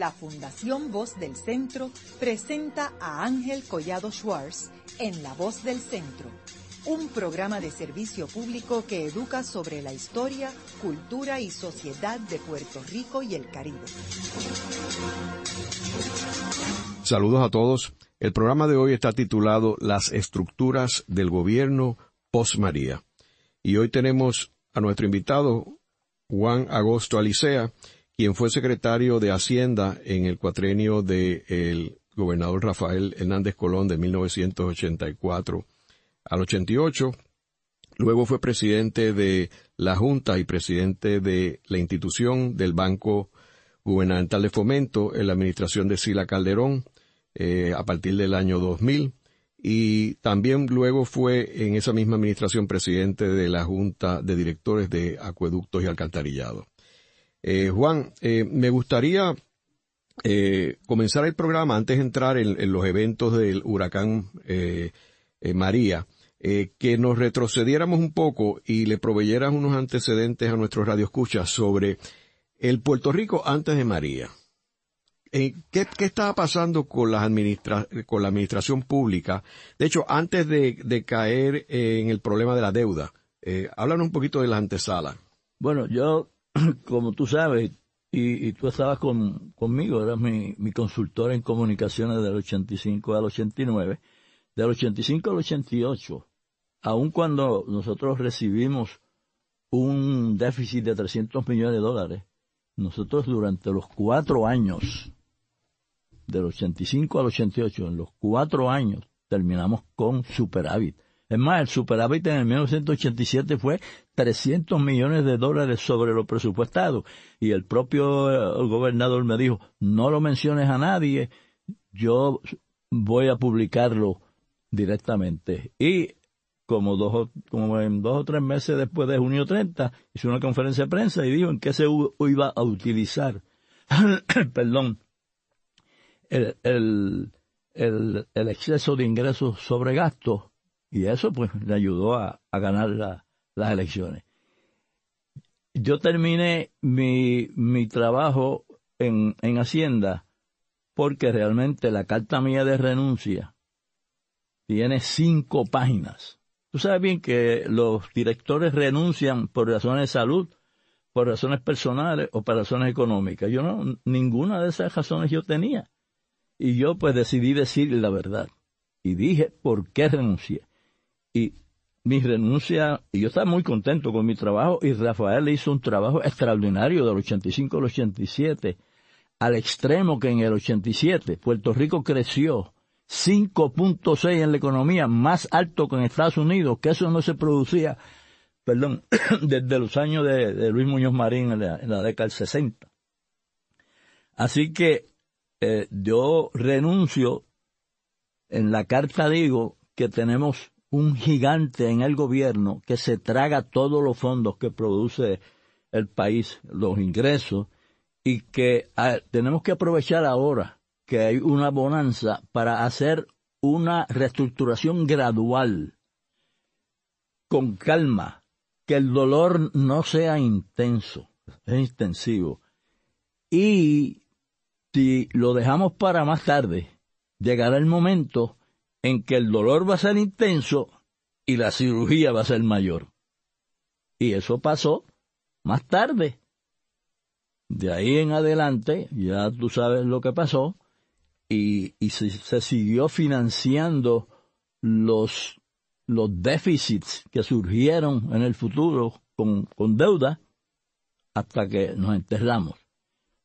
la Fundación Voz del Centro presenta a Ángel Collado Schwartz en La Voz del Centro, un programa de servicio público que educa sobre la historia, cultura y sociedad de Puerto Rico y el Caribe. Saludos a todos. El programa de hoy está titulado Las estructuras del gobierno post María. Y hoy tenemos a nuestro invitado, Juan Agosto Alicea, quien fue secretario de Hacienda en el cuatrenio del gobernador Rafael Hernández Colón de 1984 al 88. Luego fue presidente de la Junta y presidente de la institución del Banco Gubernamental de Fomento en la administración de Sila Calderón eh, a partir del año 2000 y también luego fue en esa misma administración presidente de la Junta de Directores de Acueductos y Alcantarillado. Eh, Juan, eh, me gustaría eh, comenzar el programa antes de entrar en, los eventos del huracán María, que nos retrocediéramos un poco y le proveyeras unos antecedentes a nuestros radioescuchas sobre el Puerto Rico antes de María. ¿Qué, ¿Qué, estaba pasando con, la con la administración pública? De hecho, antes de, caer en el problema de la deuda, eh, háblanos un poquito de la antesala. Bueno, yo como tú sabes, y, tú estabas conmigo, eras mi, mi consultor en comunicaciones del 85 al 89, del 85 al 88, aun cuando nosotros recibimos un déficit de 300 millones de dólares, nosotros durante los cuatro años, del 85 al 88, en los cuatro años, terminamos con superávit. Es más, el superávit en el 1987 fue 300 millones de dólares sobre lo presupuestado. Y el propio eh, gobernador me dijo, no lo menciones a nadie, yo voy a publicarlo directamente. Y como dos, como en dos o tres meses después de junio 30, hizo una conferencia de prensa y dijo en qué se iba a utilizar, perdón, el, el, el, el exceso de ingresos sobre gastos y eso pues le ayudó a, ganar las elecciones. Yo terminé mi, mi trabajo en, en Hacienda porque realmente la carta mía de renuncia tiene cinco páginas. Tú sabes bien que los directores renuncian por razones de salud, por razones personales o por razones económicas. Yo no, ninguna de esas razones yo tenía. Y yo pues decidí decir la verdad. Y dije por qué renuncié. Y mi renuncia, y yo estaba muy contento con mi trabajo, y Rafael hizo un trabajo extraordinario del 85 al 87, al extremo que en el 87 Puerto Rico creció 5.6 en la economía, más alto que en Estados Unidos, que eso no se producía, perdón, desde los años de, Luis Muñoz Marín en la, década del 60. Así que eh, yo renuncio, en la carta digo que tenemos un gigante en el gobierno que se traga todos los fondos que produce el país, los ingresos, y que ah, tenemos que aprovechar ahora que hay una bonanza para hacer una reestructuración gradual, con calma, que el dolor no sea intenso, es intensivo. Y si lo dejamos para más tarde, llegará el momento en que el dolor va a ser intenso y la cirugía va a ser mayor. Y eso pasó más tarde. De ahí en adelante, ya tú sabes lo que pasó, y, se, siguió financiando los, déficits que surgieron en el futuro con, deuda hasta que nos enterramos.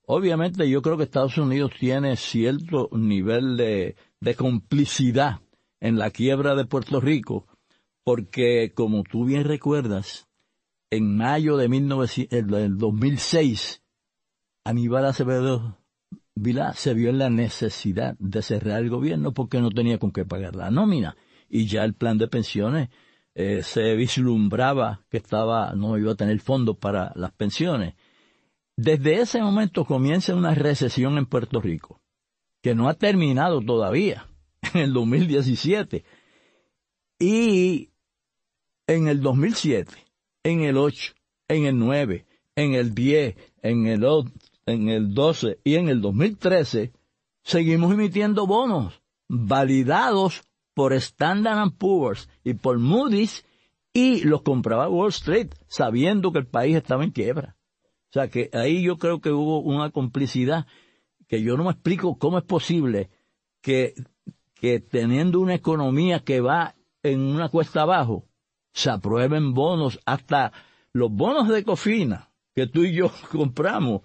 Obviamente yo creo que Estados Unidos tiene cierto nivel de complicidad en la quiebra de Puerto Rico, porque como tú bien recuerdas, en mayo de 2006, Aníbal Acevedo Vilá se vio en la necesidad de cerrar el gobierno porque no tenía con qué pagar la nómina y ya el plan de pensiones eh, se vislumbraba que estaba no iba a tener fondos para las pensiones. Desde ese momento comienza una recesión en Puerto Rico que no ha terminado todavía en el 2017. Y en el 2007, en el 8, en el 9, en el 10, en el en el 12 y en el 2013, seguimos emitiendo bonos validados por Standard Poor's y por Moody's y los compraba Wall Street sabiendo que el país estaba en quiebra. O sea que ahí yo creo que hubo una complicidad que yo no me explico cómo es posible que, que teniendo una economía que va en una cuesta abajo, se aprueben bonos, hasta los bonos de cofina que tú y yo compramos,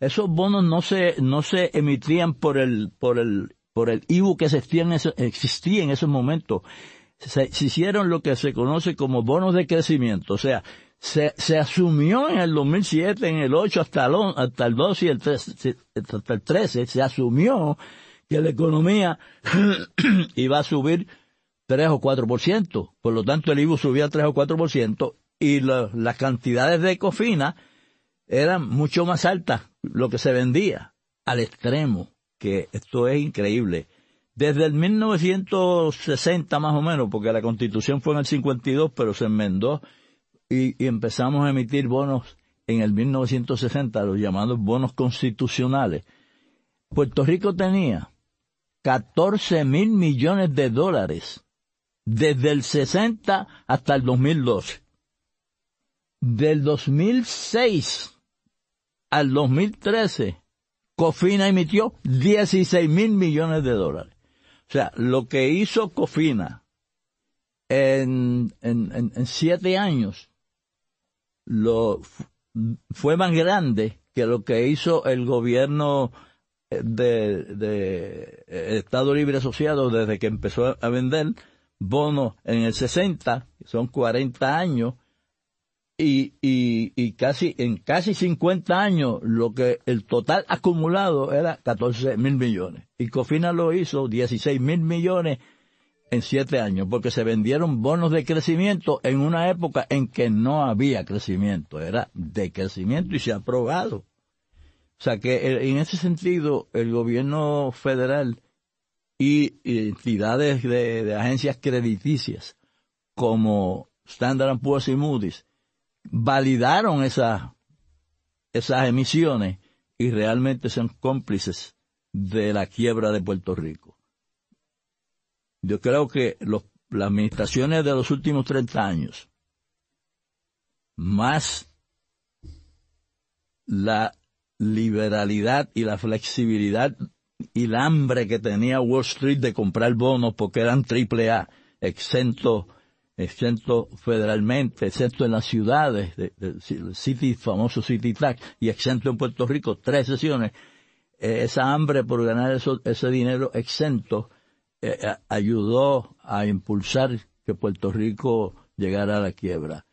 esos bonos no se, no se emitían por el, por el, por el IBU que existía en, ese, existía en esos momentos. Se, hicieron lo que se conoce como bonos de crecimiento. O sea, se, se asumió en el 2007, en el 8 hasta el, hasta el 12 y el 13, hasta el 13, se asumió que la economía iba a subir 3 o 4%. Por lo tanto, el IBU subía 3 o 4% y la, las cantidades de cofina eran mucho más altas lo que se vendía al extremo, que esto es increíble. Desde el 1960 más o menos, porque la constitución fue en el 52, pero se enmendó y empezamos a emitir bonos en el 1960, los llamados bonos constitucionales. Puerto Rico tenía 14 mil millones de dólares desde el 60 hasta el 2012. Del 2006 al 2013, Cofina emitió 16 mil millones de dólares. O sea, lo que hizo Cofina en, en, en, siete años lo, fue más grande que lo que hizo el gobierno de, de Estado Libre Asociado desde que empezó a vender bonos en el 60, son 40 años, y, y, y casi, en casi 50 años, lo que el total acumulado era 14 mil millones. Y Cofina lo hizo 16 mil millones en 7 años, porque se vendieron bonos de crecimiento en una época en que no había crecimiento, era de crecimiento y se ha aprobado. O sea que en ese sentido, el gobierno federal y entidades de, agencias crediticias como Standard Poor's y Moody's validaron esas, esas emisiones y realmente son cómplices de la quiebra de Puerto Rico. Yo creo que las administraciones de los últimos 30 años, más la liberalidad y la flexibilidad y el hambre que tenía Wall Street de comprar bonos porque eran triple A, exentos exento federalmente, exento en las ciudades, de, city, famoso City Tax, y exento en Puerto Rico, tres sesiones, eh, esa hambre por ganar ese dinero exento eh, ayudó a impulsar que Puerto Rico llegara a la quiebra.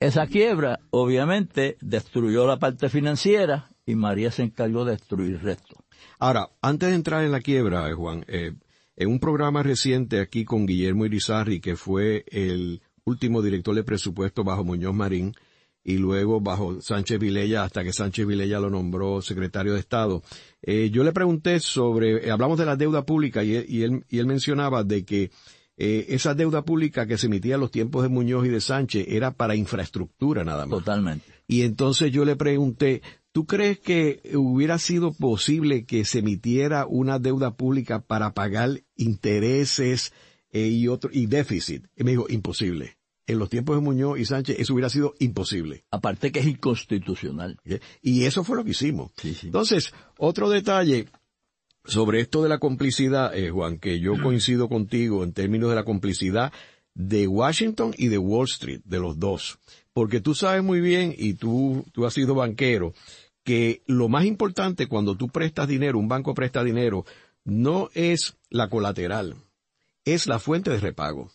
Esa quiebra, obviamente, destruyó la parte financiera y María se encargó de destruir el resto. Ahora, antes de entrar en la quiebra, eh, Juan, eh, en un programa reciente aquí con Guillermo Irizarri, que fue el último director de presupuesto bajo Muñoz Marín, y luego bajo Sánchez Vilella hasta que Sánchez Vilella lo nombró secretario de Estado. Eh, yo le pregunté sobre, eh, hablamos de la deuda pública y, y, él, y él mencionaba de que eh, esa deuda pública que se emitía en los tiempos de Muñoz y de Sánchez era para infraestructura nada más. Totalmente. Y entonces yo le pregunté, ¿Tú crees que hubiera sido posible que se emitiera una deuda pública para pagar intereses eh, y otro y déficit? Y me dijo, imposible. En los tiempos de Muñoz y Sánchez eso hubiera sido imposible. Aparte que es inconstitucional. Y eso fue lo que hicimos. Sí, sí. Entonces, otro detalle sobre esto de la complicidad, eh, Juan, que yo coincido contigo en términos de la complicidad de Washington y de Wall Street, de los dos. Porque tú sabes muy bien, y tú, tú has sido banquero, que lo más importante cuando tú prestas dinero, un banco presta dinero, no es la colateral, es la fuente de repago.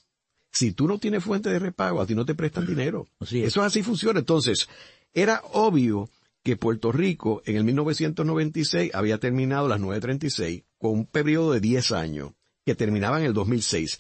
Si tú no tienes fuente de repago, a ti no te prestan dinero. Así es. Eso así funciona. Entonces, era obvio que Puerto Rico en el 1996 había terminado las 936 con un periodo de 10 años que terminaba en el 2006.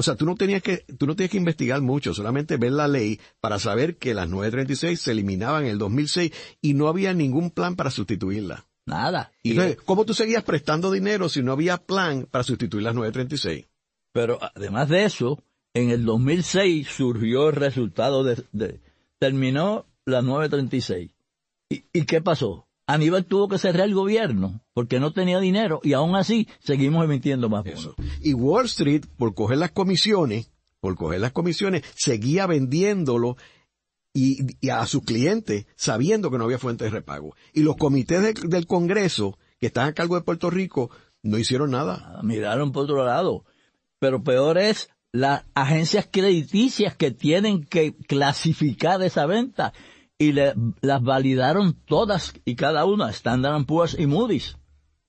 O sea, tú no tenías que, tú no tienes que investigar mucho, solamente ver la ley para saber que las 936 se eliminaban en el 2006 y no había ningún plan para sustituirla. Nada. Y entonces, ¿cómo tú seguías prestando dinero si no había plan para sustituir las 936? Pero además de eso, en el 2006 surgió el resultado de, de terminó las 936. ¿Y, ¿Y qué pasó? Aníbal tuvo que cerrar el gobierno porque no tenía dinero y aún así seguimos emitiendo más bonos. Y Wall Street, por coger las comisiones, por coger las comisiones, seguía vendiéndolo y, a sus clientes sabiendo que no había fuente de repago. Y los comités del Congreso que están a cargo de Puerto Rico no hicieron nada. Miraron por otro lado. Pero peor es las agencias crediticias que tienen que clasificar esa venta y le, las validaron todas y cada una, Standard Poor's y Moody's.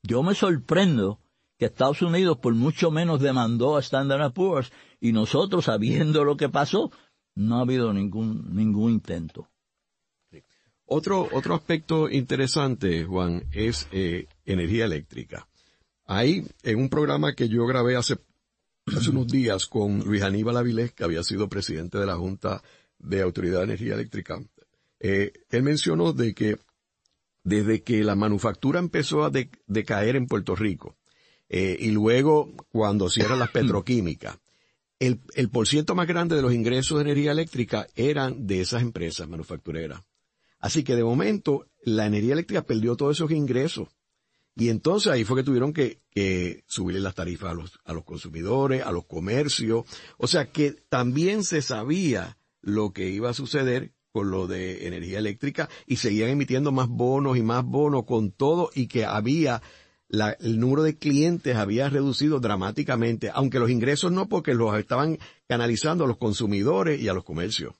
Yo me sorprendo que Estados Unidos por mucho menos demandó a Standard Poor's y nosotros, sabiendo lo que pasó, no ha habido ningún, ningún intento. Otro, otro aspecto interesante, Juan, es eh, energía eléctrica. Ahí, en un programa que yo grabé hace, hace unos días con Luis Aníbal Avilés, que había sido presidente de la Junta de Autoridad de Energía Eléctrica, eh, él mencionó de que desde que la manufactura empezó a decaer en Puerto Rico, eh, y luego cuando cierran las petroquímicas, el, el por ciento más grande de los ingresos de energía eléctrica eran de esas empresas manufactureras. Así que de momento la energía eléctrica perdió todos esos ingresos. Y entonces ahí fue que tuvieron que, que subirle las tarifas a los, a los consumidores, a los comercios. O sea que también se sabía lo que iba a suceder con lo de energía eléctrica y seguían emitiendo más bonos y más bonos con todo y que había la, el número de clientes había reducido dramáticamente, aunque los ingresos no porque los estaban canalizando a los consumidores y a los comercios.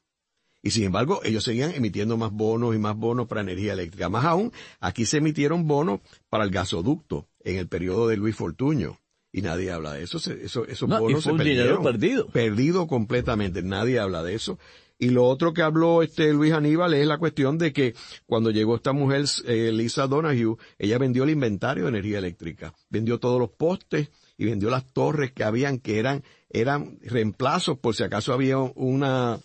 Y sin embargo, ellos seguían emitiendo más bonos y más bonos para energía eléctrica. Más aún, aquí se emitieron bonos para el gasoducto en el periodo de Luis Fortuño. Y nadie habla de eso. eso esos bonos se perdieron. perdido. Perdido completamente. Nadie habla de eso. Y lo otro que habló este Luis Aníbal es la cuestión de que cuando llegó esta mujer, eh, Lisa Donahue, ella vendió el inventario de energía eléctrica, vendió todos los postes y vendió las torres que habían, que eran, eran reemplazos por si acaso había una,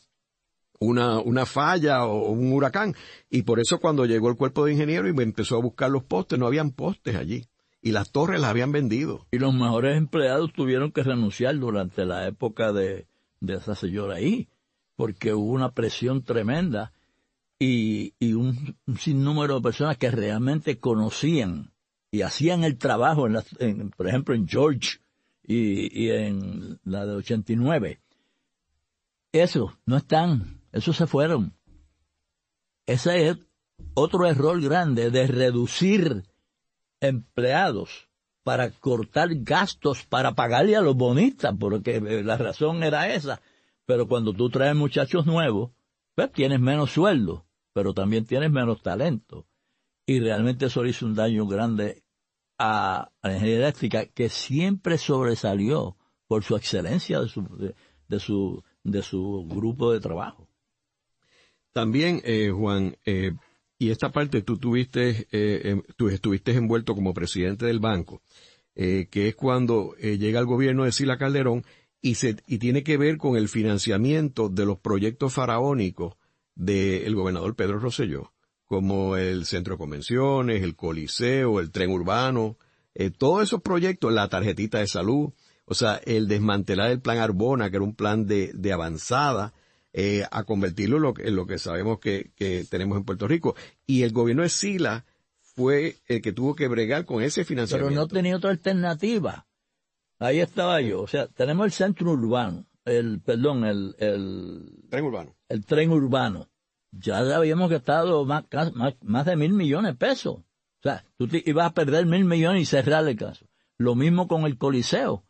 una, una falla o un huracán. Y por eso cuando llegó el cuerpo de ingeniero y empezó a buscar los postes, no habían postes allí. Y las torres las habían vendido. Y los mejores empleados tuvieron que renunciar durante la época de, de esa señora ahí porque hubo una presión tremenda y, y un, sinnúmero de personas que realmente conocían y hacían el trabajo, en, por ejemplo, en George y, y en la de 89. Eso, no están, esos se fueron. Ese es otro error grande de reducir empleados para cortar gastos para pagarle a los bonistas, porque la razón era esa. Pero cuando tú traes muchachos nuevos, pues tienes menos sueldo, pero también tienes menos talento. Y realmente eso hizo un daño grande a, la energía eléctrica que siempre sobresalió por su excelencia de su, de, su, de su grupo de trabajo. También, eh, Juan, eh, y esta parte tú tuviste, eh, em, tú estuviste envuelto como presidente del banco, que es cuando llega el gobierno de Sila Calderón y, se, y tiene que ver con el financiamiento de los proyectos faraónicos del gobernador Pedro Rosselló, como el centro de convenciones, el coliseo, el tren urbano, eh, todos esos proyectos, la tarjetita de salud, o sea, el desmantelar el plan Arbona, que era un plan de, de avanzada, eh, a convertirlo en lo, en lo que sabemos que, que, tenemos en Puerto Rico. Y el gobierno de Sila fue el que tuvo que bregar con ese financiamiento. Pero no tenía otra alternativa. Ahí estaba yo. O sea, tenemos el centro urbano, el, perdón, el, el tren urbano. El tren urbano. Ya habíamos gastado más, más, de mil millones de pesos. O sea, tú ibas a perder mil millones y cerrar el caso. Lo mismo con el Coliseo.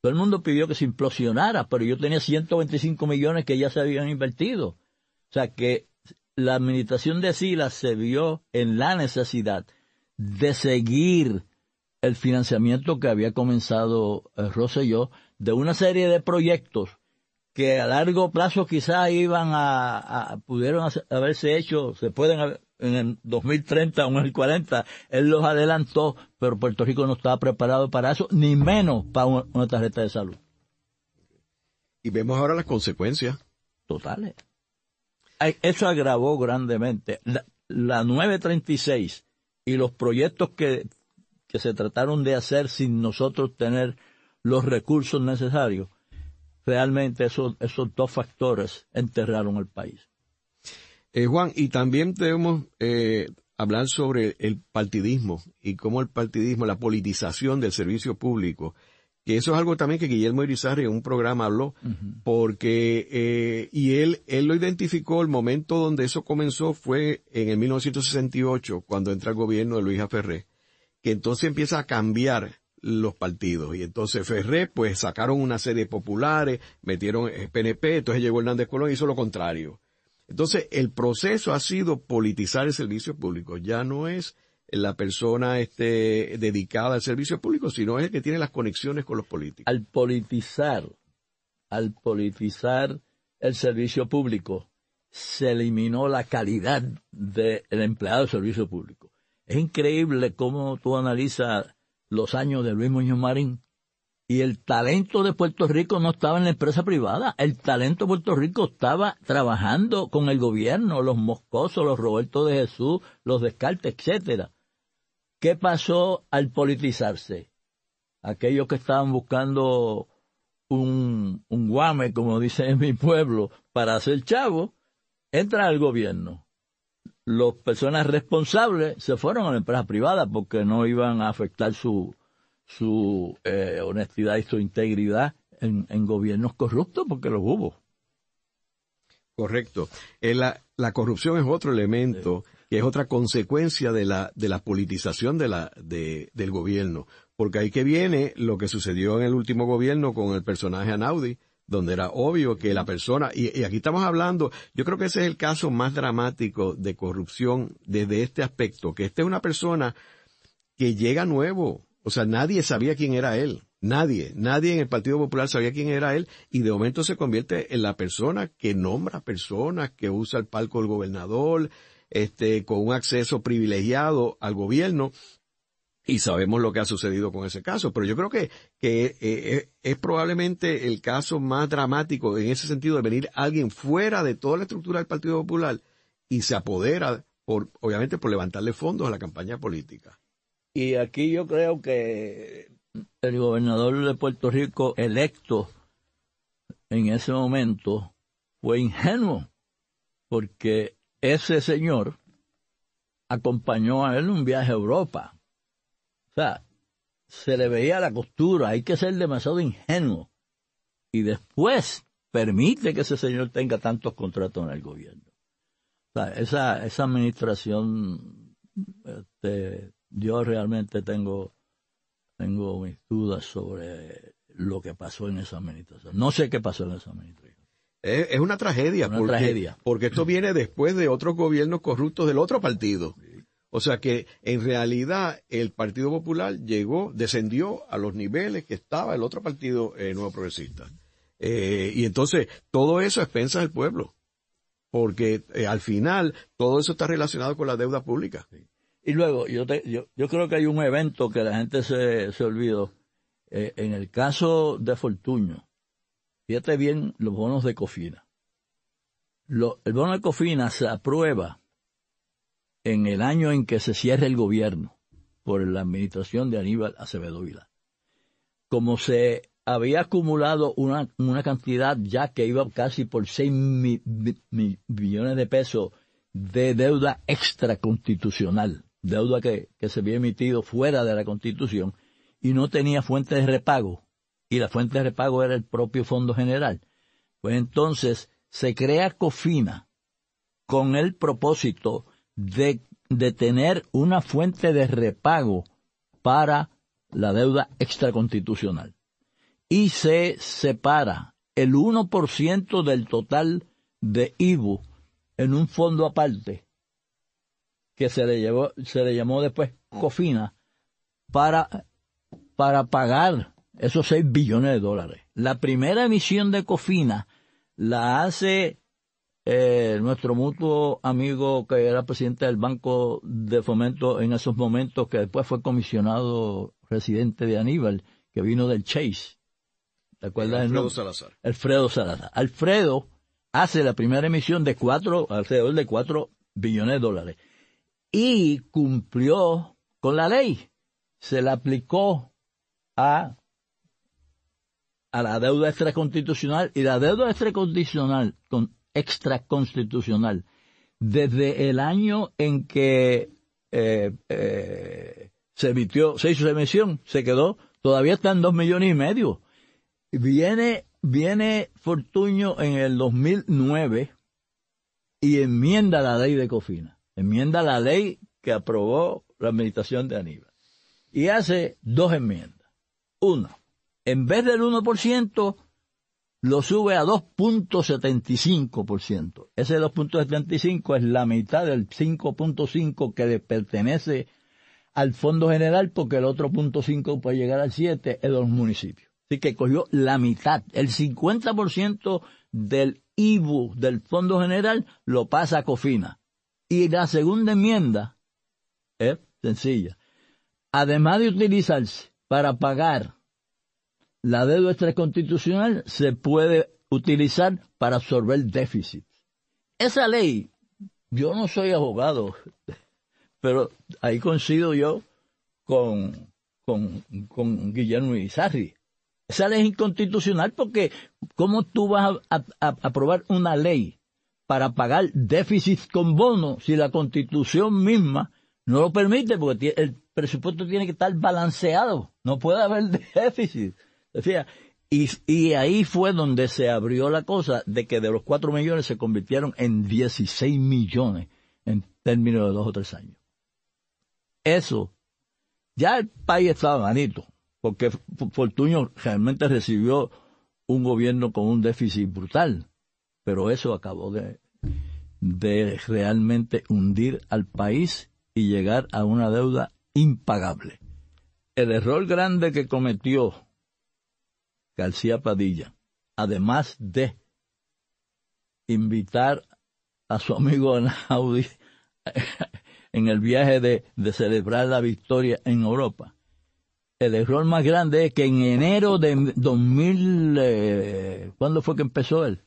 Todo el mundo pidió que se implosionara, pero yo tenía 125 millones que ya se habían invertido. O sea que la administración de Silas se vio en la necesidad de seguir el financiamiento que había comenzado eh, Rosselló de una serie de proyectos que a largo plazo quizás iban a, pudieron haberse hecho, se pueden en el 2030 o en el 40, él los adelantó, pero Puerto Rico no estaba preparado para eso, ni menos para una, tarjeta de salud. Y vemos ahora las consecuencias. Totales. Eso agravó grandemente. La, la 936 y los proyectos que que se trataron de hacer sin nosotros tener los recursos necesarios, realmente esos, esos dos factores enterraron el país. Eh, Juan, y también tenemos, eh, hablar sobre el partidismo y cómo el partidismo, la politización del servicio público, que eso es algo también que Guillermo Irizarry en un programa habló, porque, eh, y él, él lo identificó, el momento donde eso comenzó fue en el 1968, cuando entra el gobierno de Luis Ferré, que entonces empieza a cambiar los partidos. Y entonces Ferré, pues sacaron una serie populares, metieron PNP, entonces llegó Hernández Colón y hizo lo contrario. Entonces el proceso ha sido politizar el servicio público. Ya no es la persona este, dedicada al servicio público, sino es el que tiene las conexiones con los políticos. Al politizar, al politizar el servicio público, se eliminó la calidad del empleado del servicio público. Es increíble cómo tú analizas los años de Luis Muñoz Marín y el talento de Puerto Rico no estaba en la empresa privada, el talento de Puerto Rico estaba trabajando con el gobierno, los Moscosos, los Roberto de Jesús, los Descartes, etcétera. ¿Qué pasó al politizarse? Aquellos que estaban buscando un, un guame, como dice en mi pueblo, para hacer chavo, entran al gobierno. Las personas responsables se fueron a la empresa privada porque no iban a afectar su, su eh, honestidad y su integridad en, en, gobiernos corruptos, porque los hubo. Correcto. Eh, la, la, corrupción es otro elemento que es otra consecuencia de la, de la politización de la, de, del gobierno. Porque ahí que viene lo que sucedió en el último gobierno con el personaje Anaudi, donde era obvio que la persona, y, aquí estamos hablando, yo creo que ese es el caso más dramático de corrupción desde este aspecto, que esta es una persona que llega nuevo, o sea, nadie sabía quién era él. Nadie, nadie en el Partido Popular sabía quién era él y de momento se convierte en la persona que nombra personas, que usa el palco del gobernador, este, con un acceso privilegiado al gobierno y sabemos lo que ha sucedido con ese caso. Pero yo creo que, que eh, eh, es probablemente el caso más dramático en ese sentido de venir alguien fuera de toda la estructura del Partido Popular y se apodera, por, obviamente, por levantarle fondos a la campaña política. Y aquí yo creo que el gobernador de Puerto Rico electo en ese momento fue ingenuo, porque ese señor acompañó a él un viaje a Europa. O sea, se le veía la costura, hay que ser demasiado ingenuo. Y después permite que ese señor tenga tantos contratos en el gobierno. O sea, esa, esa administración este, yo realmente tengo, tengo mis dudas sobre lo que pasó en esa administración. No sé qué pasó en esa administración. Es, una tragedia, una porque, tragedia. porque esto viene después de otros gobiernos corruptos del otro partido. O sea que en realidad el Partido Popular llegó, descendió a los niveles que estaba el otro partido eh, nuevo progresista. Eh, y entonces todo eso es pensa del pueblo, porque eh, al final todo eso está relacionado con la deuda pública. Y luego, yo, yo, yo creo que hay un evento que la gente se, se olvidó. En el caso de Fortuño, fíjate bien los bonos de Cofina. El bono de Cofina se aprueba en el año en que se cierra el gobierno por la administración de Aníbal Acevedo Vila. Como se había acumulado una, una cantidad ya que iba casi por 6 millones de pesos de deuda extraconstitucional deuda que, se había emitido fuera de la Constitución y no tenía fuente de repago, y la fuente de repago era el propio Fondo General. Pues entonces se crea COFINA con el propósito de, tener una fuente de repago para la deuda extraconstitucional. Y se separa el 1% del total de IBU en un fondo aparte que se le, llevó, se le llamó después COFINA, para, para pagar esos 6 billones de dólares. La primera emisión de COFINA la hace eh, nuestro mutuo amigo que era presidente del Banco de Fomento en esos momentos, que después fue comisionado residente de Aníbal, que vino del Chase. ¿Te acuerdas? Alfredo Salazar. Alfredo Salazar. Alfredo hace la primera emisión de cuatro, alrededor de cuatro billones de dólares y cumplió con la ley. Se le aplicó a, a la deuda extraconstitucional y la deuda extraconstitucional, con, extraconstitucional, desde el año en que eh, eh, se emitió, se hizo emisión, se quedó, todavía están dos millones y medio. Viene, viene Fortuño en el 2009 y enmienda la ley de Cofina, enmienda la ley que aprobó la administración de Aníbal. Y hace dos enmiendas. Una, en vez del 1%, lo sube a 2.75%. Ese 2.75 es la mitad del 5.5 que le pertenece al Fondo General porque el otro punto 5 puede llegar al 7 es de los municipios. Así que cogió la mitad, el 50% del IBU del Fondo General lo pasa a Cofina. Y la segunda enmienda es sencilla. Además de utilizarse para pagar la deuda extraconstitucional se puede utilizar para absorber déficit. Esa ley, yo no soy abogado, pero ahí coincido yo con, con, con Guillermo Izarri. Esa ley es inconstitucional porque ¿cómo tú vas a, aprobar una ley para pagar déficit con bono si la constitución misma no lo permite? Porque el presupuesto tiene que estar balanceado, no puede haber déficit. Decía, y, y ahí fue donde se abrió la cosa de que de los 4 millones se convirtieron en 16 millones en términos de dos o tres años. Eso, ya el país estaba manito, porque Fortuño realmente recibió un gobierno con un déficit brutal, pero eso acabó de, de realmente hundir al país y llegar a una deuda impagable. El error grande que cometió García Padilla, además de invitar a su amigo Anaudi en el viaje de, celebrar la victoria en Europa. El error más grande es que en enero de 2000, eh, ¿cuándo fue que empezó él?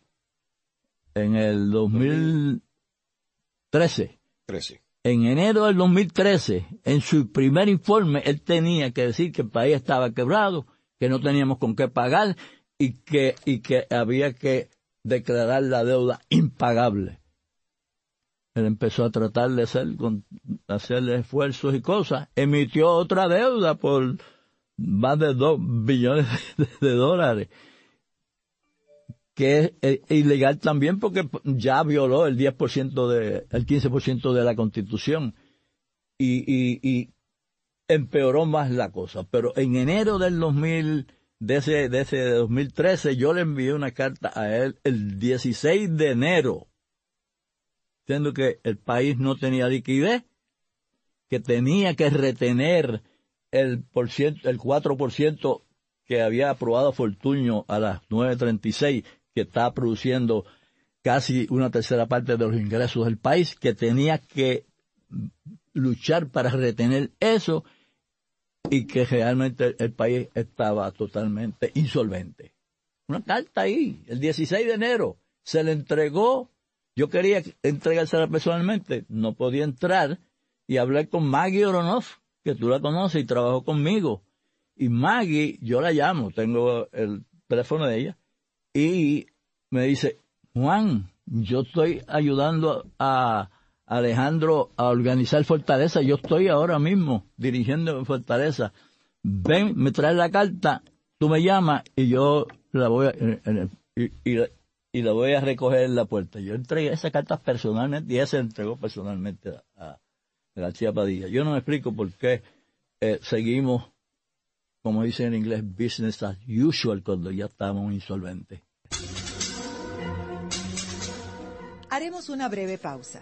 En el 2013. 13. En enero del 2013, en su primer informe, él tenía que decir que el país estaba quebrado, que no teníamos con qué pagar y que, y que había que declarar la deuda impagable. Él empezó a tratar de hacer, con, hacerle esfuerzos y cosas. Emitió otra deuda por más de dos billones de, dólares que es ilegal también porque ya violó el 10% de, el 15% de la constitución y, y empeoró más la cosa. Pero en enero del 2000, de ese, de ese 2013, yo le envié una carta a él el 16 de enero, diciendo que el país no tenía liquidez, que tenía que retener el, por ciento, el 4% que había aprobado Fortuño a las 9.36, que está produciendo casi una tercera parte de los ingresos del país, que tenía que luchar para retener eso y que realmente el país estaba totalmente insolvente. Una carta ahí, el 16 de enero, se le entregó, yo quería entregársela personalmente, no podía entrar y hablé con Maggie Oronoff, que tú la conoces y trabajó conmigo. Y Maggie, yo la llamo, tengo el teléfono de ella, y me dice, Juan, yo estoy ayudando a, Alejandro a organizar Fortaleza. Yo estoy ahora mismo dirigiendo Fortaleza. Ven, me traes la carta, tú me llamas y yo la voy a, y, la voy a recoger en la puerta. Yo entregué esa carta personalmente y ella se entregó personalmente a, García Padilla. Yo no me explico por qué eh, seguimos, como dicen en inglés, business as usual cuando ya estamos insolventes. Haremos una breve pausa.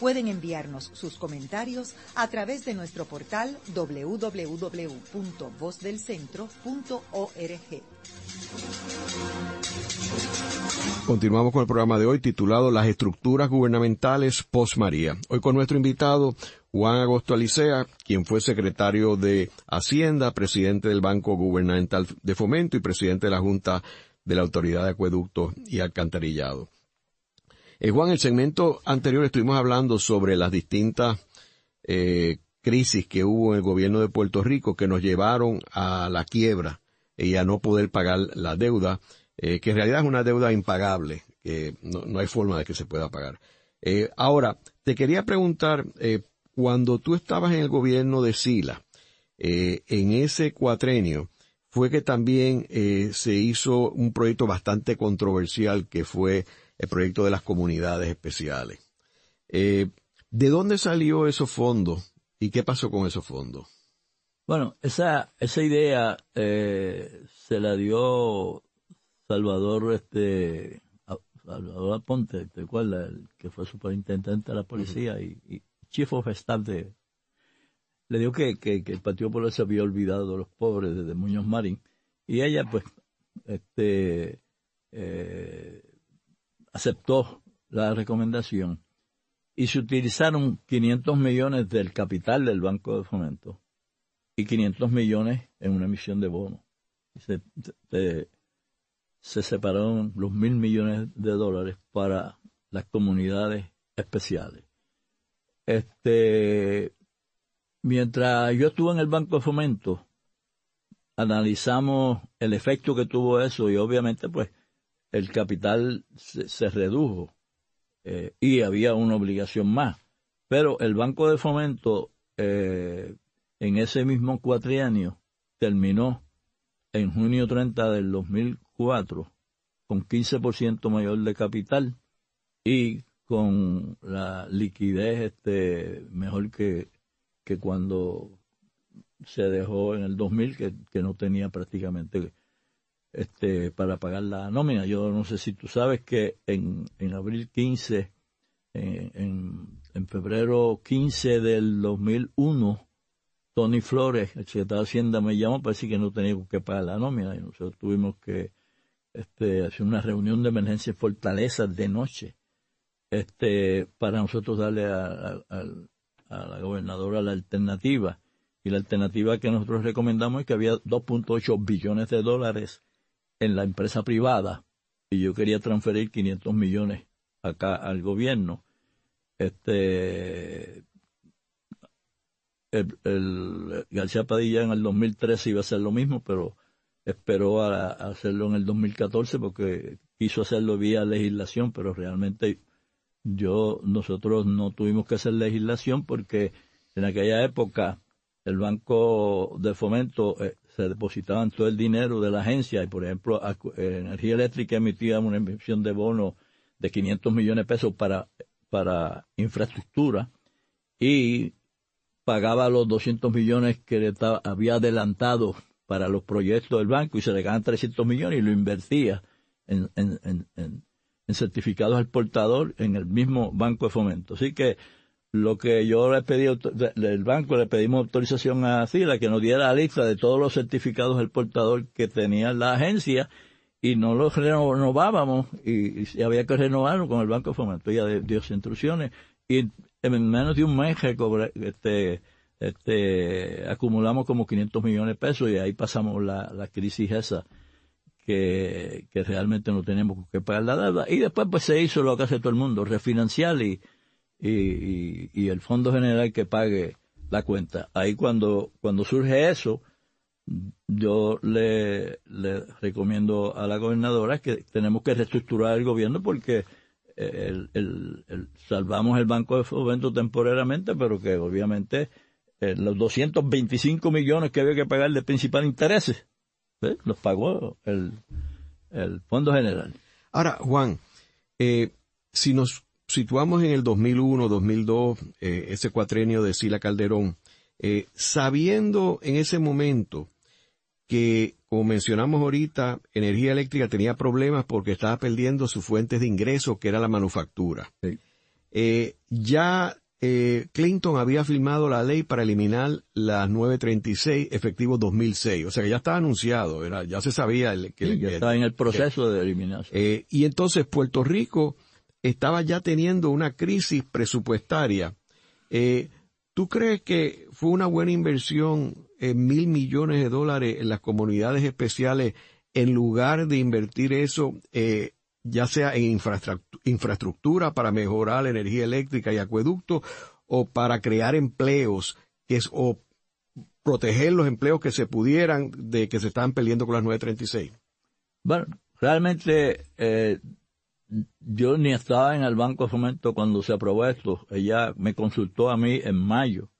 Pueden enviarnos sus comentarios a través de nuestro portal www.vozdelcentro.org. Continuamos con el programa de hoy titulado Las estructuras gubernamentales post-María. Hoy con nuestro invitado Juan Agosto Alicea, quien fue secretario de Hacienda, presidente del Banco Gubernamental de Fomento y presidente de la Junta de la Autoridad de Acueductos y Alcantarillado. Eh, Juan, el segmento anterior estuvimos hablando sobre las distintas eh, crisis que hubo en el gobierno de Puerto Rico que nos llevaron a la quiebra y a no poder pagar la deuda eh, que en realidad es una deuda impagable, que no, hay forma de que se pueda pagar. Ahora, te quería preguntar, cuando tú estabas en el gobierno de Sila, en ese cuatrenio, fue que también se hizo un proyecto bastante controversial que fue el proyecto de las comunidades especiales. ¿De dónde salió esos fondos y qué pasó con esos fondos? Bueno, esa, esa idea se la dio Salvador, este, Salvador Aponte, ¿te acuerdas? El que fue superintendente de la policía y, chief of staff de, le dijo que, que, el Partido Popular se había olvidado de los pobres desde Muñoz Marín y ella pues este eh, aceptó la recomendación y se utilizaron 500 millones del capital del Banco de Fomento y 500 millones en una emisión de bonos. Se, se separaron los mil millones de dólares para las comunidades especiales. Este, mientras yo estuve en el Banco de Fomento, analizamos el efecto que tuvo eso y obviamente pues el capital se, redujo eh, y había una obligación más. Pero el Banco de Fomento eh, en ese mismo cuatrienio terminó en junio 30 del 2000 cuatro, con 15% mayor de capital y con la liquidez este mejor que, que cuando se dejó en el 2000 que, que no tenía prácticamente este para pagar la nómina. Yo no sé si tú sabes que en, en abril 15, en, en, en febrero 15 del 2001, Tony Flores, el secretario de Hacienda, me llamó para decir que no teníamos que pagar la nómina y nosotros tuvimos que este, hacer una reunión de emergencia en Fortaleza de noche, este, para nosotros darle a, la gobernadora la alternativa. Y la alternativa que nosotros recomendamos es que había 2.8 billones de dólares en la empresa privada y yo quería transferir 500 millones acá al gobierno. Este, el, García Padilla en el 2013 iba a hacer lo mismo, pero esperó a, hacerlo en el 2014 porque quiso hacerlo vía legislación, pero realmente yo nosotros no tuvimos que hacer legislación porque en aquella época el banco de fomento eh, se depositaban todo el dinero de la agencia y por ejemplo energía eléctrica emitía una emisión de bonos de 500 millones de pesos para para infraestructura y pagaba los 200 millones que había adelantado para los proyectos del banco y se le ganan 300 millones y lo invertía en, en, en, certificados al portador en el mismo banco de fomento. Así que lo que yo le pedí del banco, le pedimos autorización a CILA que nos diera la lista de todos los certificados del portador que tenía la agencia y no los renovábamos y, había que renovarlo con el banco de fomento. Ya dio instrucciones y en menos de un mes este, este, acumulamos como 500 millones de pesos y ahí pasamos la, la crisis esa que, que, realmente no tenemos que pagar la deuda. Y después pues se hizo lo que hace todo el mundo, refinanciar y, y, y, el Fondo General que pague la cuenta. Ahí cuando, cuando surge eso, yo le, recomiendo a la gobernadora que tenemos que reestructurar el gobierno porque el, el, salvamos el Banco de Fomento temporariamente, pero que obviamente eh, los 225 millones que había que pagar de principal intereses, ¿eh? los pagó el Fondo General. Ahora, Juan, eh, si nos situamos en el 2001, 2002, eh, ese cuatrenio de Sila Calderón, eh, sabiendo en ese momento que, como mencionamos ahorita, energía eléctrica tenía problemas porque estaba perdiendo sus fuentes de ingreso, que era la manufactura. ya eh, Clinton había firmado la ley para eliminar las 936 efectivo 2006. O sea que ya estaba anunciado, era, ya se sabía que, estaba en el proceso de eliminación. Eh, y entonces Puerto Rico estaba ya teniendo una crisis presupuestaria. Eh, ¿Tú crees que fue una buena inversión en mil millones de dólares en las comunidades especiales en lugar de invertir eso ya sea en infraestructura para mejorar la energía eléctrica y acueducto o para crear empleos que es, o proteger los empleos que se pudieran de que se estaban peleando con las 936? Bueno, realmente eh, yo ni estaba en el Banco de Fomento cuando se aprobó esto. Ella me consultó a mí en mayo,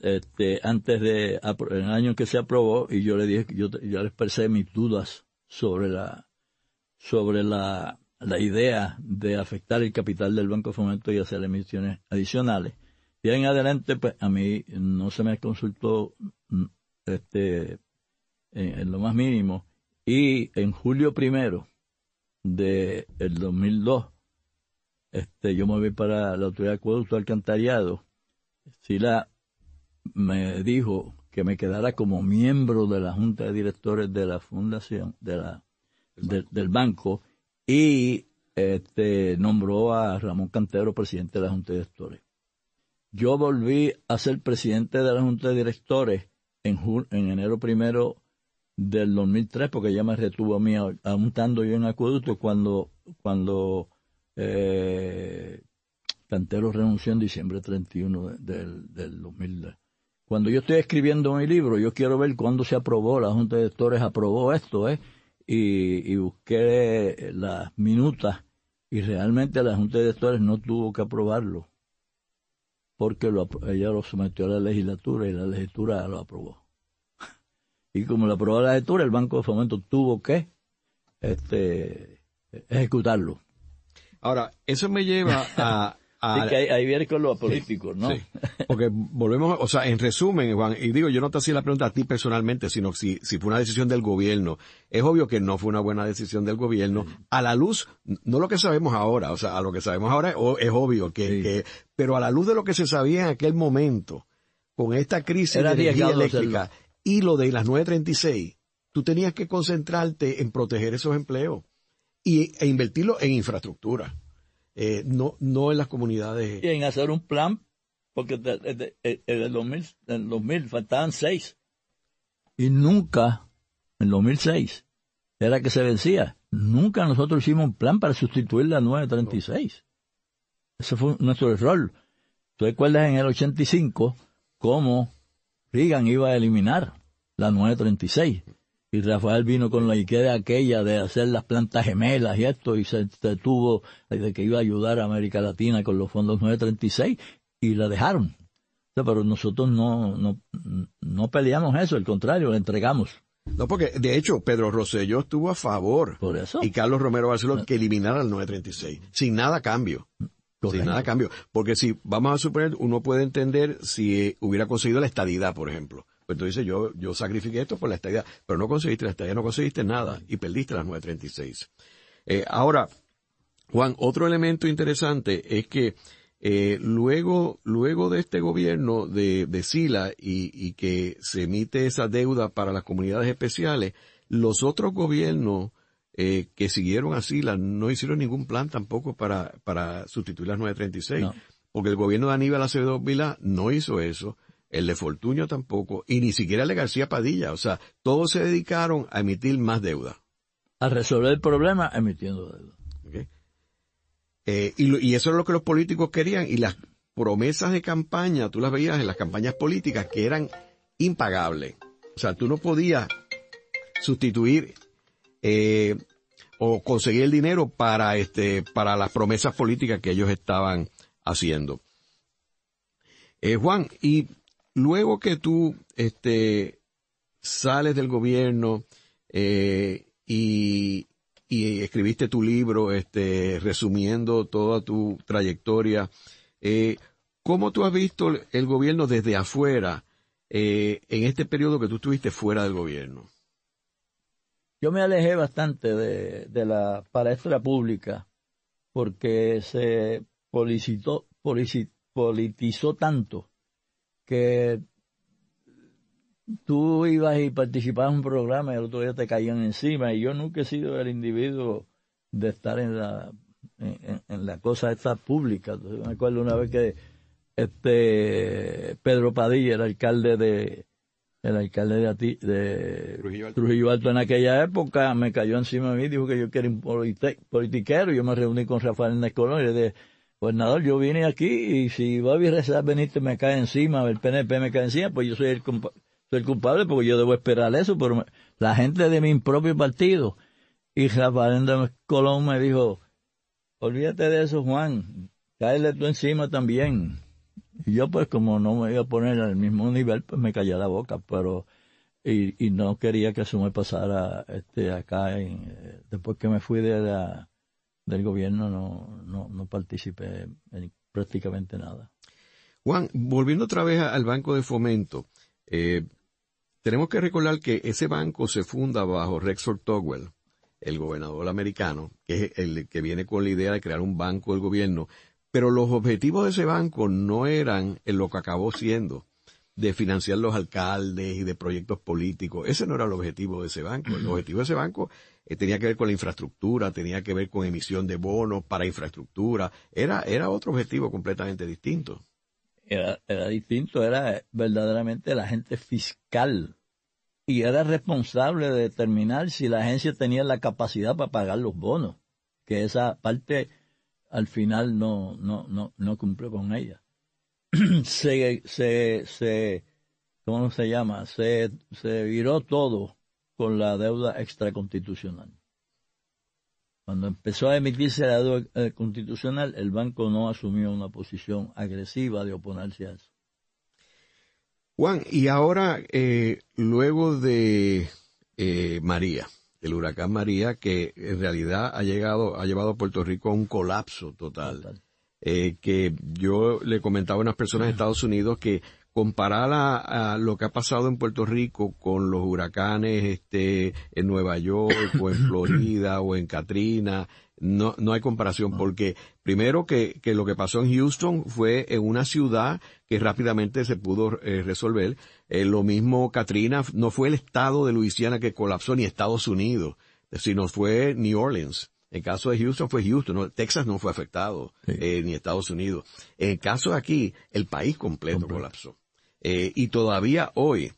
este, antes de el año que se aprobó, y yo le dije yo, yo le expresé mis dudas sobre la sobre la, la idea de afectar el capital del Banco de Fomento y hacer emisiones adicionales. Y en adelante, pues a mí no se me consultó este, en, lo más mínimo. Y en julio primero de el 2002, este, yo me voy para la Autoridad de Acueducto Alcantariado. Sila me dijo que me quedara como miembro de la Junta de Directores de la Fundación, de la del banco y este, nombró a Ramón Cantero presidente de la Junta de Directores. Yo volví a ser presidente de la Junta de Directores en, en enero primero del 2003, porque ya me retuvo a mí apuntando yo en acueducto cuando, cuando eh, Cantero renunció en diciembre 31 del, del 2000. Cuando yo estoy escribiendo mi libro, yo quiero ver cuándo se aprobó, la Junta de Directores aprobó esto, ¿eh? y, busqué las minutas y realmente la Junta de Directores no tuvo que aprobarlo porque lo, ella lo sometió a la legislatura y la legislatura lo aprobó. Y como lo aprobó la legislatura, el Banco de Fomento tuvo que este, ejecutarlo. Ahora, eso me lleva a, ahí, viene con lo político, ¿no? Porque volvemos, o sea, en resumen, Juan, y digo, yo no te hacía la pregunta a ti personalmente, sino si, si fue una decisión del gobierno. Es obvio que no fue una buena decisión del gobierno. A la luz, no lo que sabemos ahora, o sea, a lo que sabemos ahora es, obvio que, que, pero a la luz de lo que se sabía en aquel momento, con esta crisis de energía eléctrica y lo de las 936, tú tenías que concentrarte en proteger esos empleos y, e invertirlo en infraestructura eh, no, no en las comunidades. Y en hacer un plan, porque en el 2000, en 2000 faltaban seis. Y nunca, en 2006, era que se vencía. Nunca nosotros hicimos un plan para sustituir la 936. Ese fue nuestro error. ¿Tú recuerdas en el 85 cómo Reagan iba a eliminar la 936? y Rafael vino con la idea aquella de hacer las plantas gemelas y esto, y se, tuvo de que iba a ayudar a América Latina con los fondos 936, y la dejaron. pero nosotros no, no, no peleamos eso, al contrario, la entregamos. No, porque de hecho Pedro Rosselló estuvo a favor. Por eso. Y Carlos Romero Barceló que eliminara el 936, sin nada cambio. Sin nada cambio. Porque si, vamos a suponer, uno puede entender si hubiera conseguido la estadidad, por ejemplo. Pues tú dices, yo, yo sacrifiqué esto por la estadía, pero no conseguiste la estadía, no conseguiste nada y perdiste las 936. Eh, ahora, Juan, otro elemento interesante es que eh, luego, luego de este gobierno de, de Sila y, y, que se emite esa deuda para las comunidades especiales, los otros gobiernos eh, que siguieron a Sila no hicieron ningún plan tampoco para, para sustituir las 936. Porque el gobierno de Aníbal Acevedo Vila no hizo eso el de Fortuño tampoco, y ni siquiera el de García Padilla. O sea, todos se dedicaron a emitir más deuda. A resolver el problema emitiendo deuda. Eh, y, eso es lo que los políticos querían. Y las promesas de campaña, tú las veías en las campañas políticas que eran impagables. O sea, tú no podías sustituir eh, o conseguir el dinero para este para las promesas políticas que ellos estaban haciendo. Eh, Juan, y luego que tú este, sales del gobierno eh, y, escribiste tu libro este, resumiendo toda tu trayectoria, eh, ¿cómo tú has visto el gobierno desde afuera eh, en este periodo que tú estuviste fuera del gobierno? Yo me alejé bastante de, de la palestra pública porque se politizó tanto que tú ibas y participabas en un programa y el otro día te caían encima y yo nunca he sido el individuo de estar en la en, la cosa esta pública. me acuerdo una vez que este Pedro Padilla, el alcalde de el alcalde de, de Trujillo, Alto. en aquella época, me cayó encima de mí, dijo que yo quería un politiquero, yo me reuní con Rafael Hernández Colón y le dije, pues nada, yo vine aquí y si va a rezar Benítez me cae encima, el PNP me cae encima, pues yo soy el, soy el culpable porque yo debo esperar eso, pero la gente de mi propio partido. Y Rafael Colón me dijo, olvídate de eso Juan, cáele tú encima también. Y yo pues como no me iba a poner al mismo nivel, pues me callé la boca, pero y, y no quería que eso me pasara este acá en, después que me fui de la, del gobierno no, no, no participé en prácticamente nada. Juan, volviendo otra vez al Banco de Fomento, eh, tenemos que recordar que ese banco se funda bajo Rexford Togwell, el gobernador americano, que es el que viene con la idea de crear un banco del gobierno pero los objetivos de ese banco no eran en lo que acabó siendo, de financiar los alcaldes y de proyectos políticos. Ese no era el objetivo de ese banco. El objetivo de ese banco eh, tenía que ver con la infraestructura, tenía que ver con emisión de bonos para infraestructura. Era, era otro objetivo completamente distinto. Era, era distinto, era verdaderamente el agente fiscal y era responsable de determinar si la agencia tenía la capacidad para pagar los bonos, que esa parte al final no, no, no, no cumplió con ella. se, se, se, ¿cómo se llama? Se, se viró todo con la deuda extraconstitucional. Cuando empezó a emitirse la deuda eh, constitucional, el banco no asumió una posición agresiva de oponerse a eso. Juan, y ahora, eh, luego de eh, María, el huracán María, que en realidad ha llegado, ha llevado a Puerto Rico a un colapso total. Eh, que yo le comentaba a unas personas de Estados Unidos que comparar a, lo que ha pasado en Puerto Rico con los huracanes este, en Nueva York o en Florida o en Katrina, no, no hay comparación porque primero que, que, lo que pasó en Houston fue en una ciudad que rápidamente se pudo eh, resolver. Eh, lo mismo Katrina, no fue el estado de Luisiana que colapsó ni Estados Unidos, sino fue New Orleans. En el caso de Houston fue Houston, Texas no fue afectado, eh, ni Estados Unidos. En el caso de aquí, el país completo colapsó. y todavía hoy,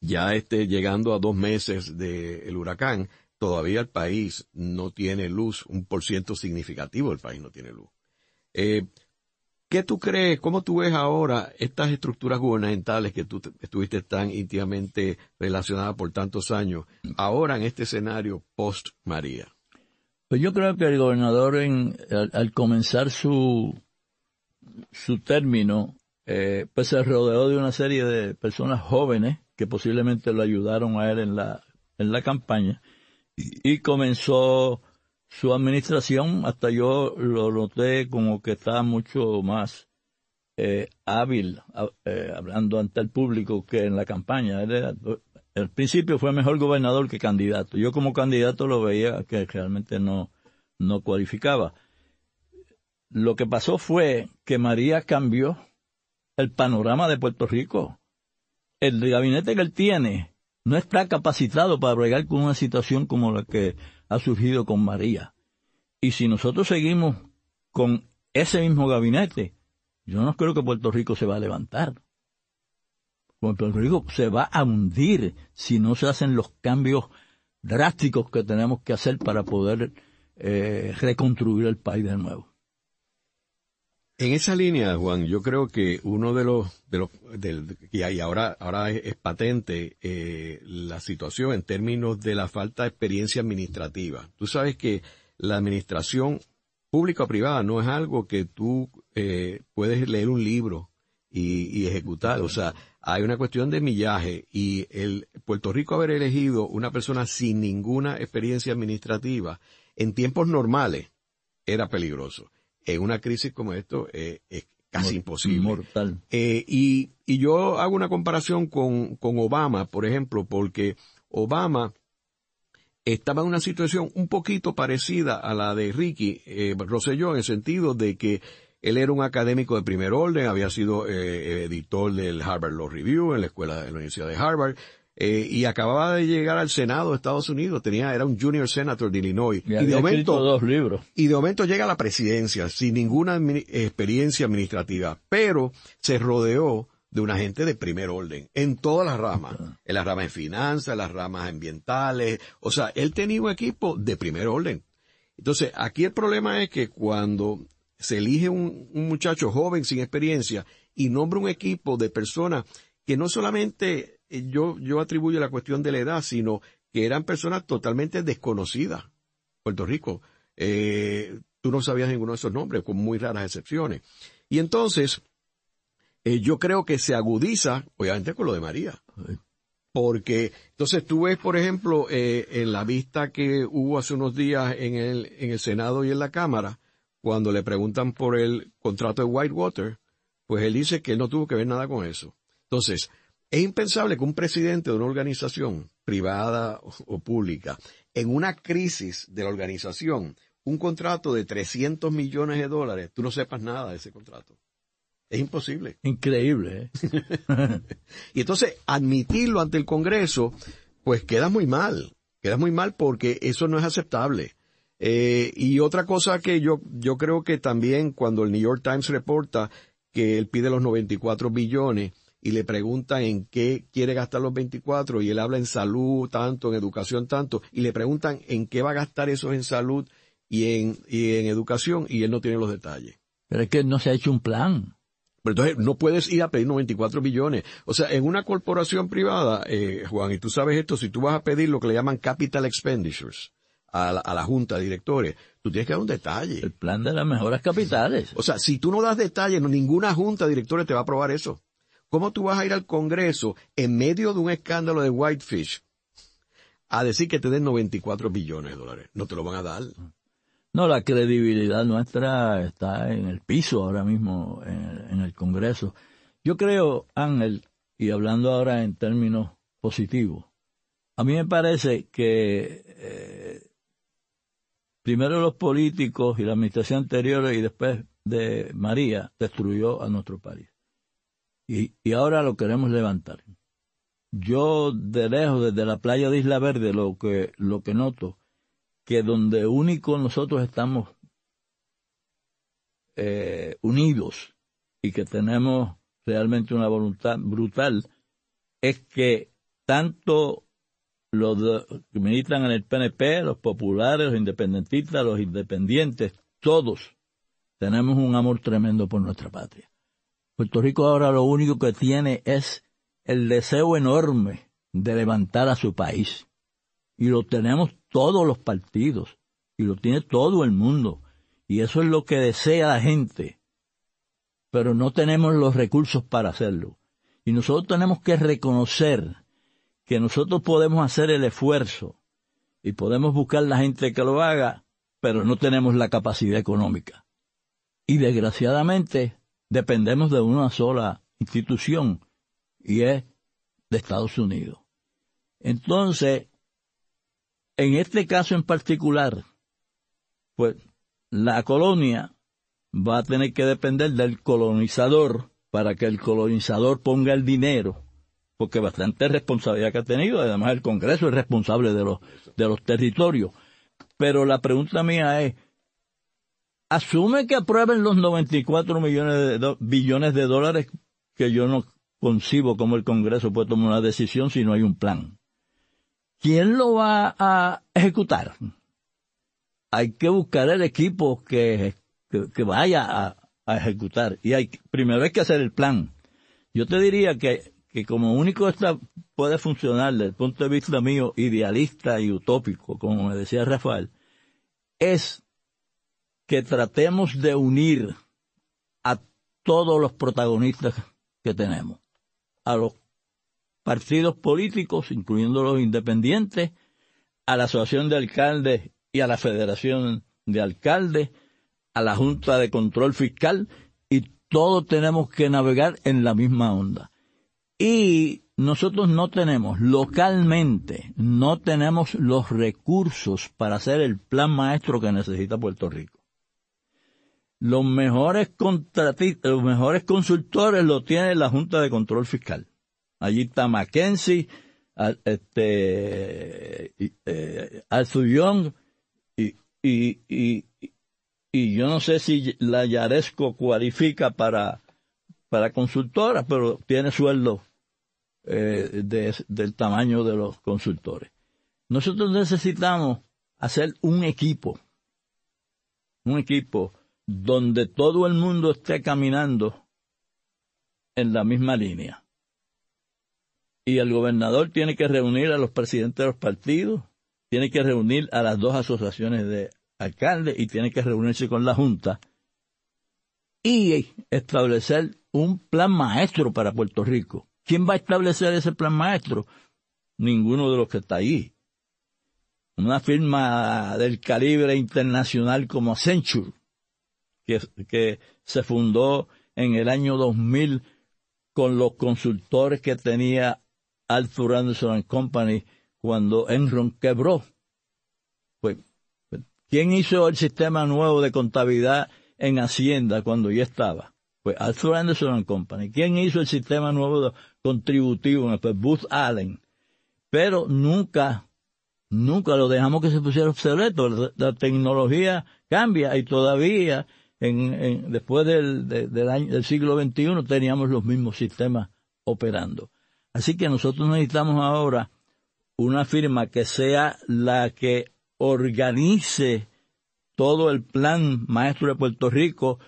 ya este, llegando a dos meses del huracán, todavía el país no tiene luz, un por ciento significativo del país no tiene luz. Eh, ¿Qué tú crees, cómo tú ves ahora estas estructuras gubernamentales que tú estuviste tan íntimamente relacionada por tantos años, ahora en este escenario post-María? Pues yo creo que el gobernador al, comenzar su, su término, eh, pues se rodeó de una serie de personas jóvenes que posiblemente lo ayudaron a él en la, en la campaña y comenzó su administración, hasta yo lo noté como que estaba mucho más eh, hábil eh, hablando ante el público que en la campaña. al principio fue mejor gobernador que candidato. Yo como candidato lo veía que realmente no, no cualificaba. Lo que pasó fue que María cambió el panorama de Puerto Rico. El gabinete que él tiene no está capacitado para bregar con una situación como la que ha surgido con María. Y si nosotros seguimos con ese mismo gabinete, yo no creo que Puerto Rico se va a levantar. Puerto Rico se va a hundir si no se hacen los cambios drásticos que tenemos que hacer para poder eh, reconstruir el país de nuevo. En esa línea, Juan, yo creo que uno de los, de los, y ahora, ahora es, patente eh, la situación en términos de la falta de experiencia administrativa. Tú sabes que la administración pública o privada no es algo que tú eh, puedes leer un libro y, y, ejecutar. O sea, hay una cuestión de millaje y el Puerto Rico haber elegido una persona sin ninguna experiencia administrativa en tiempos normales era peligroso en una crisis como esto eh, es casi imposible. Mortal. Eh, y, y yo hago una comparación con, con Obama, por ejemplo, porque Obama estaba en una situación un poquito parecida a la de Ricky eh, Rosselló en el sentido de que Él era un académico de primer orden, había sido eh, editor del Harvard Law Review en la escuela de la Universidad de Harvard, eh, y acababa de llegar al Senado de Estados Unidos, tenía, era un junior senator de Illinois. Y, de momento, dos libros. Y de momento llega a la presidencia sin ninguna experiencia administrativa, pero se rodeó de una gente de primer orden, en todas las ramas, en las ramas de finanzas, en las ramas ambientales, o sea, él tenía un equipo de primer orden. Entonces, aquí el problema es que cuando se elige un, un muchacho joven sin experiencia y nombra un equipo de personas que no solamente yo, yo atribuyo la cuestión de la edad, sino que eran personas totalmente desconocidas. Puerto Rico, eh, tú no sabías ninguno de esos nombres, con muy raras excepciones. Y entonces, eh, yo creo que se agudiza, obviamente, con lo de María. Porque, entonces tú ves, por ejemplo, en la vista que hubo hace unos días en el, en el Senado y en la Cámara, cuando le preguntan por el contrato de Whitewater, pues él dice que él no tuvo que ver nada con eso. Entonces, es impensable que un presidente de una organización privada o pública, en una crisis de la organización, un contrato de 300 millones de dólares, tú no sepas nada de ese contrato. Es imposible. Increíble. ¿eh? y entonces, admitirlo ante el Congreso, pues queda muy mal. Queda muy mal porque eso no es aceptable. Eh, y otra cosa que yo, yo creo que también cuando el New York Times reporta que él pide los 94 billones, y le preguntan en qué quiere gastar los 24 y él habla en salud tanto, en educación tanto, y le preguntan en qué va a gastar eso en salud y en, y en educación y él no tiene los detalles. Pero es que no se ha hecho un plan. Pero entonces no puedes ir a pedir 94 billones. O sea, en una corporación privada, eh, Juan, y tú sabes esto, si tú vas a pedir lo que le llaman capital expenditures a la, a la junta de directores, tú tienes que dar un detalle. El plan de las mejores capitales. O sea, si tú no das detalles, ninguna junta de directores te va a aprobar eso. ¿Cómo tú vas a ir al Congreso en medio de un escándalo de Whitefish a decir que te den 94 billones de dólares? No te lo van a dar. No, la credibilidad nuestra está en el piso ahora mismo en, el Congreso. Yo creo, Ángel, y hablando ahora en términos positivos, a mí me parece que eh, primero los políticos y la administración anterior y después de María destruyó a nuestro país y, ahora lo queremos levantar. Yo de lejos, desde la playa de Isla Verde, lo que, lo que noto, que donde único nosotros estamos eh, unidos y que tenemos realmente una voluntad brutal, es que tanto los que militan en el PNP, los populares, los independentistas, los independientes, todos tenemos un amor tremendo por nuestra patria. Puerto Rico ahora lo único que tiene es el deseo enorme de levantar a su país. Y lo tenemos todos los partidos. Y lo tiene todo el mundo. Y eso es lo que desea la gente. Pero no tenemos los recursos para hacerlo. Y nosotros tenemos que reconocer que nosotros podemos hacer el esfuerzo y podemos buscar la gente que lo haga, pero no tenemos la capacidad económica. Y desgraciadamente dependemos de una sola institución y es de Estados Unidos. Entonces, en este caso en particular, pues la colonia va a tener que depender del colonizador para que el colonizador ponga el dinero, porque bastante responsabilidad que ha tenido, además el Congreso es responsable de los, de los territorios. Pero la pregunta mía es, asume que aprueben los 94 millones de billones de dólares que yo no concibo como el Congreso puede tomar una decisión si no hay un plan. ¿Quién lo va a ejecutar? Hay que buscar el equipo que, que, vaya a, ejecutar. Y hay, primero hay que hacer el plan. Yo te diría que, que como único esta puede funcionar desde el punto de vista mío idealista y utópico, como me decía Rafael, es que tratemos de unir a todos los protagonistas que tenemos, a los partidos políticos, incluyendo los independientes, a la Asociación de Alcaldes y a la Federación de Alcaldes, a la Junta de Control Fiscal, y todos tenemos que navegar en la misma onda. Y nosotros no tenemos localmente, no tenemos los recursos para hacer el plan maestro que necesita Puerto Rico. Los mejores contratistas, los mejores consultores lo tiene la Junta de Control Fiscal. Allí está Mackenzie, este, eh, y, y, y, y, yo no sé si la Yaresco cualifica para, para consultora, pero tiene sueldo eh, del tamaño de los consultores. Nosotros necesitamos hacer un equipo, un equipo donde todo el mundo esté caminando en la misma línea. Y el gobernador tiene que reunir a los presidentes de los partidos, tiene que reunir a las dos asociaciones de alcaldes y tiene que reunirse con la Junta y establecer un plan maestro para Puerto Rico. ¿Quién va a establecer ese plan maestro? Ninguno de los que está ahí. Una firma del calibre internacional como Accenture, que, se fundó en el año 2000 con los consultores que tenía Arthur Anderson Company cuando Enron quebró. Pues, pues, ¿quién hizo el sistema nuevo de contabilidad en Hacienda cuando ya estaba? Pues Arthur Anderson Company. ¿Quién hizo el sistema nuevo contributivo? Pues Booth Allen. Pero nunca, nunca lo dejamos que se pusiera obsoleto. La, tecnología cambia y todavía en, después del, año, del siglo XXI teníamos los mismos sistemas operando. Así que nosotros necesitamos ahora una firma que sea la que organice todo el plan maestro de Puerto Rico,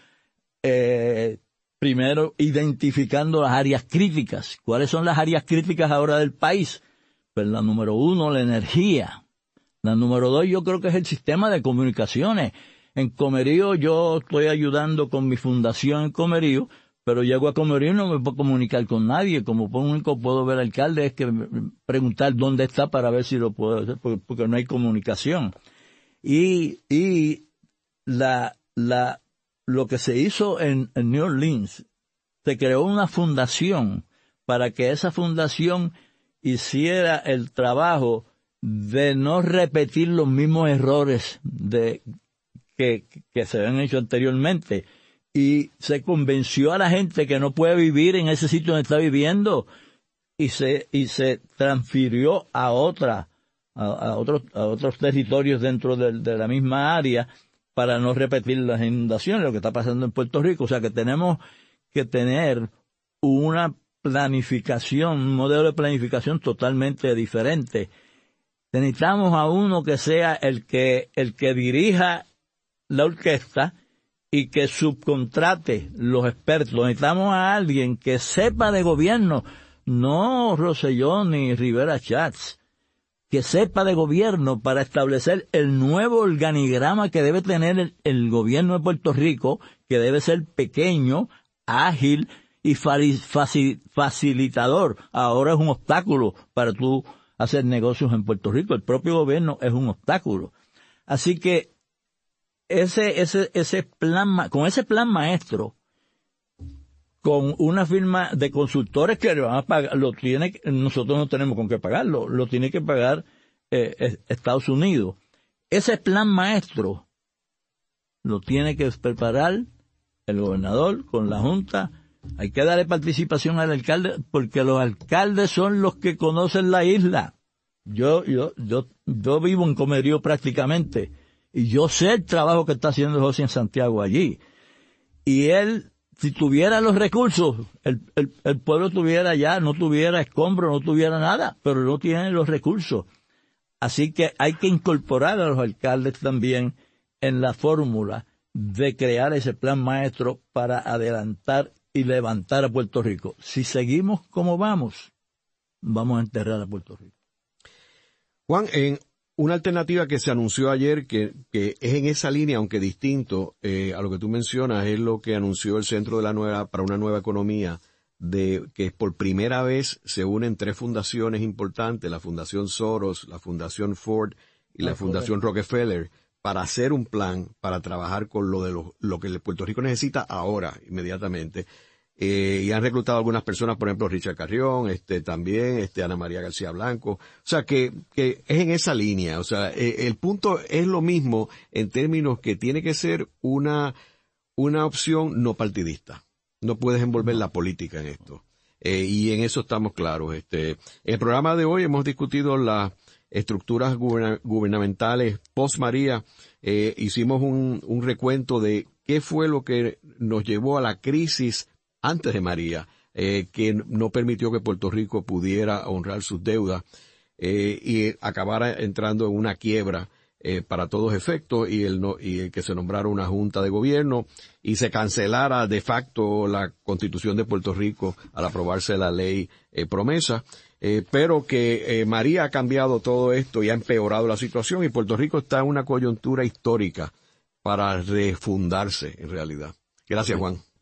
eh, primero identificando las áreas críticas. ¿Cuáles son las áreas críticas ahora del país? Pues la número uno, la energía. La número dos, yo creo que es el sistema de comunicaciones. En Comerío yo estoy ayudando con mi fundación en Comerío pero llego a comer y no me puedo comunicar con nadie. Como único puedo ver al alcalde es que preguntar dónde está para ver si lo puedo hacer, porque, no hay comunicación. Y, y la, la, lo que se hizo en New Orleans, se creó una fundación para que esa fundación hiciera el trabajo de no repetir los mismos errores de, que, se habían hecho anteriormente. Y se convenció a la gente que no puede vivir en ese sitio donde está viviendo y se y se transfirió a otra a, otros a otros territorios dentro de, de, la misma área para no repetir las inundaciones lo que está pasando en Puerto Rico. O sea que tenemos que tener una planificación un modelo de planificación totalmente diferente. Necesitamos a uno que sea el que el que dirija la orquesta y que subcontrate los expertos. Necesitamos a alguien que sepa de gobierno, no Rosellón ni Rivera Chats, que sepa de gobierno para establecer el nuevo organigrama que debe tener el, gobierno de Puerto Rico, que debe ser pequeño, ágil y facilitador. Ahora es un obstáculo para tú hacer negocios en Puerto Rico. El propio gobierno es un obstáculo. Así que ese, ese, ese plan, con ese plan maestro, con una firma de consultores que le van a pagar, lo tiene, nosotros no tenemos con qué pagarlo, lo tiene que pagar eh, Estados Unidos. Ese plan maestro lo tiene que preparar el gobernador con la Junta. Hay que darle participación al alcalde porque los alcaldes son los que conocen la isla. Yo, yo, yo, yo vivo en Comerío prácticamente y yo sé el trabajo que está haciendo José en Santiago allí. Y él, si tuviera los recursos, el, el, pueblo tuviera ya, no tuviera escombro, no tuviera nada, pero no tiene los recursos. Así que hay que incorporar a los alcaldes también en la fórmula de crear ese plan maestro para adelantar y levantar a Puerto Rico. Si seguimos como vamos, vamos a enterrar a Puerto Rico. Juan, en una alternativa que se anunció ayer, que, que es en esa línea, aunque distinto eh, a lo que tú mencionas, es lo que anunció el Centro de la Nueva para una Nueva Economía, de que por primera vez se unen tres fundaciones importantes, la Fundación Soros, la Fundación Ford y la ah, Fundación Rockefeller, para hacer un plan para trabajar con lo de lo, lo que Puerto Rico necesita ahora, inmediatamente. Eh, y han reclutado algunas personas, por ejemplo, Richard Carrión, este, también, este, Ana María García Blanco. O sea, que, que es en esa línea. O sea, eh, el punto es lo mismo en términos que tiene que ser una, una opción no partidista. No puedes envolver la política en esto. Eh, y en eso estamos claros. Este, en el programa de hoy hemos discutido las estructuras gubernamentales post María. Eh, hicimos un, un recuento de qué fue lo que nos llevó a la crisis antes de María, eh, que no permitió que Puerto Rico pudiera honrar sus deudas eh, y acabara entrando en una quiebra eh, para todos efectos y el, no, y que se nombrara una junta de gobierno y se cancelara de facto la constitución de Puerto Rico al aprobarse la ley eh, promesa, eh, pero que María ha cambiado todo esto y ha empeorado la situación y Puerto Rico está en una coyuntura histórica para refundarse en realidad. Gracias Juan.